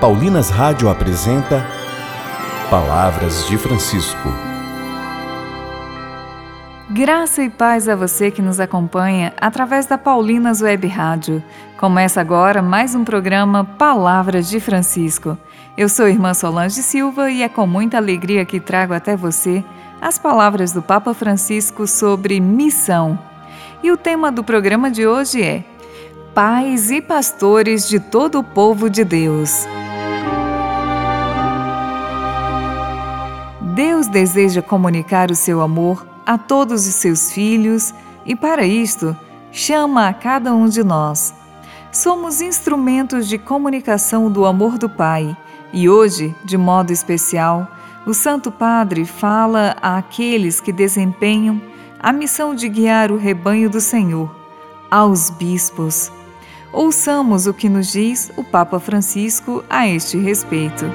Paulinas Rádio apresenta Palavras de Francisco. Graça e paz a você que nos acompanha através da Paulinas Web Rádio. Começa agora mais um programa Palavras de Francisco. Eu sou irmã Solange Silva e é com muita alegria que trago até você as palavras do Papa Francisco sobre missão. E o tema do programa de hoje é Pais e pastores de todo o povo de Deus. Deseja comunicar o seu amor a todos os seus filhos e, para isto, chama a cada um de nós. Somos instrumentos de comunicação do amor do Pai e hoje, de modo especial, o Santo Padre fala àqueles que desempenham a missão de guiar o rebanho do Senhor, aos bispos. Ouçamos o que nos diz o Papa Francisco a este respeito.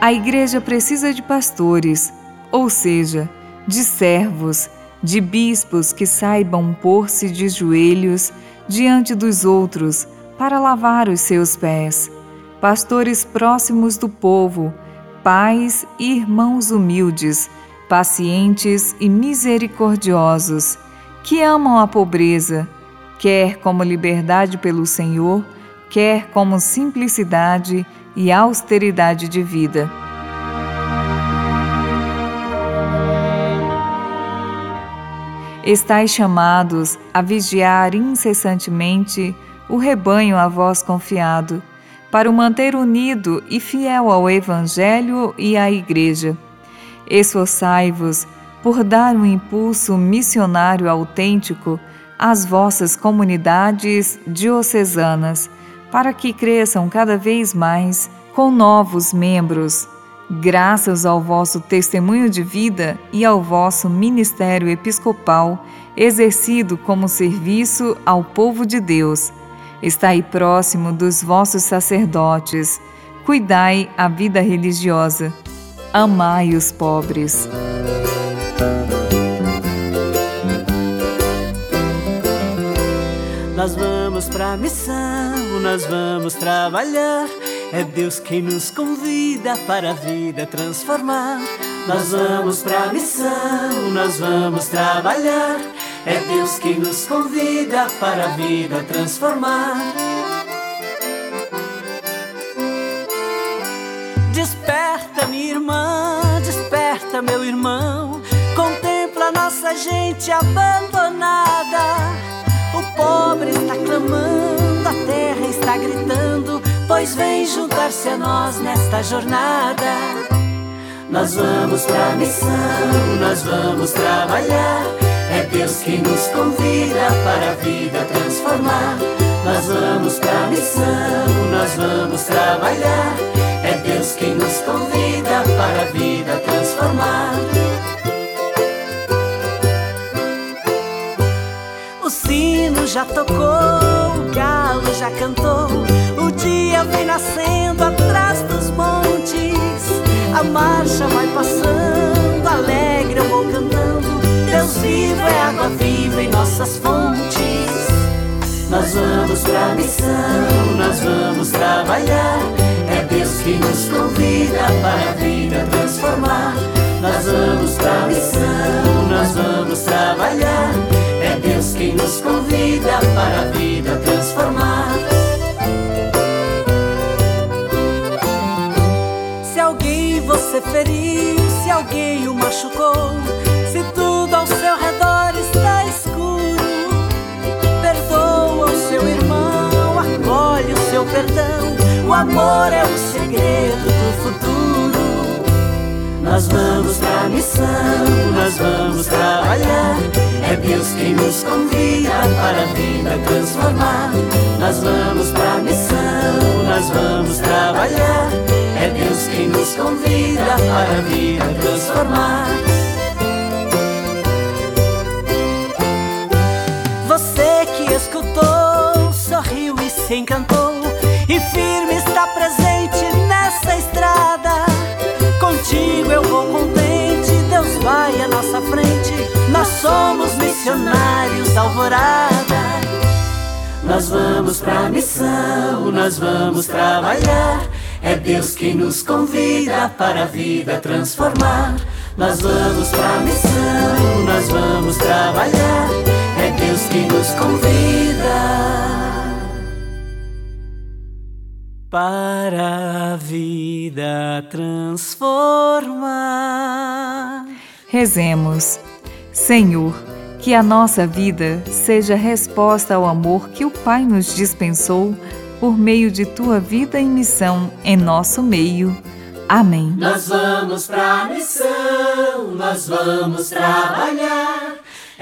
A igreja precisa de pastores, ou seja, de servos, de bispos que saibam pôr-se de joelhos diante dos outros para lavar os seus pés, pastores próximos do povo, pais e irmãos humildes, pacientes e misericordiosos, que amam a pobreza, quer como liberdade pelo Senhor, quer como simplicidade e austeridade de vida. Estais chamados a vigiar incessantemente o rebanho a vós confiado, para o manter unido e fiel ao Evangelho e à Igreja. Esforçai-vos por dar um impulso missionário autêntico às vossas comunidades diocesanas para que cresçam cada vez mais com novos membros, graças ao vosso testemunho de vida e ao vosso ministério episcopal exercido como serviço ao povo de Deus. Estai próximo dos vossos sacerdotes, cuidai a vida religiosa, amai os pobres. Nós vamos pra missão, nós vamos trabalhar. É Deus quem nos convida para a vida transformar. Nós vamos pra missão, nós vamos trabalhar. É Deus quem nos convida para a vida transformar. Desperta, minha irmã, desperta, meu irmão. Contempla nossa gente abandonada pobre está clamando, a terra está gritando, pois vem juntar-se a nós nesta jornada. Nós vamos pra missão, nós vamos trabalhar. É Deus quem nos convida para a vida transformar. Nós vamos pra missão, nós vamos trabalhar. É Deus quem nos convida já tocou, o galo já cantou. O dia vem nascendo atrás dos montes. A marcha vai passando, alegre eu vou cantando. Deus vivo é água viva em nossas fontes. Nós vamos pra missão, nós vamos trabalhar. É Deus que nos convida para a vida transformar. Nós vamos pra missão, nós vamos trabalhar. Nos convida para a vida transformar. Se alguém você feriu, se alguém o machucou, se tudo ao seu redor está escuro, perdoa o seu irmão, acolhe o seu perdão. O amor é o segredo do futuro. Nós vamos pra missão, nós vamos trabalhar. É Deus quem nos convida para a vida transformar. Nós vamos pra missão, nós vamos trabalhar. É Deus quem nos convida para a vida transformar. Você que escutou, sorriu e se encantou, eu vou contente, Deus vai à nossa frente. Nós somos missionários da alvorada. Nós vamos pra missão, nós vamos trabalhar. É Deus quem nos convida para a vida transformar. Nós vamos pra missão, nós vamos trabalhar. É Deus quem nos convida para a vida transformar. Rezemos, Senhor, que a nossa vida seja resposta ao amor que o Pai nos dispensou por meio de tua vida e missão em nosso meio. Amém. Nós vamos para a missão, nós vamos trabalhar.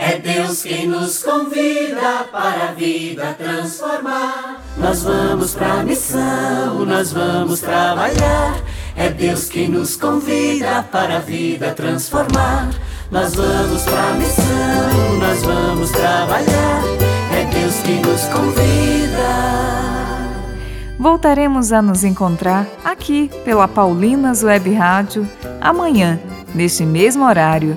É Deus quem nos convida para a vida transformar. Nós vamos para missão, nós vamos trabalhar. É Deus quem nos convida para a vida transformar. Nós vamos para missão, nós vamos trabalhar. É Deus quem nos convida. Voltaremos a nos encontrar aqui pela Paulinas Web Rádio amanhã, neste mesmo horário.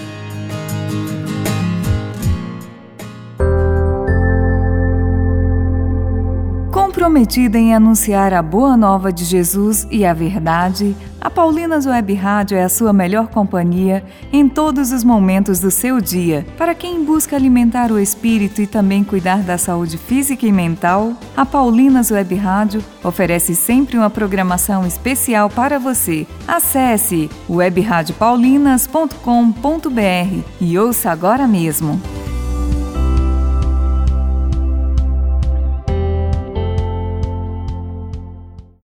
Comprometida em anunciar a boa nova de Jesus e a verdade, a Paulinas Web Rádio é a sua melhor companhia em todos os momentos do seu dia. Para quem busca alimentar o espírito e também cuidar da saúde física e mental, a Paulinas Web Rádio oferece sempre uma programação especial para você. Acesse webradiopaulinas.com.br e ouça agora mesmo.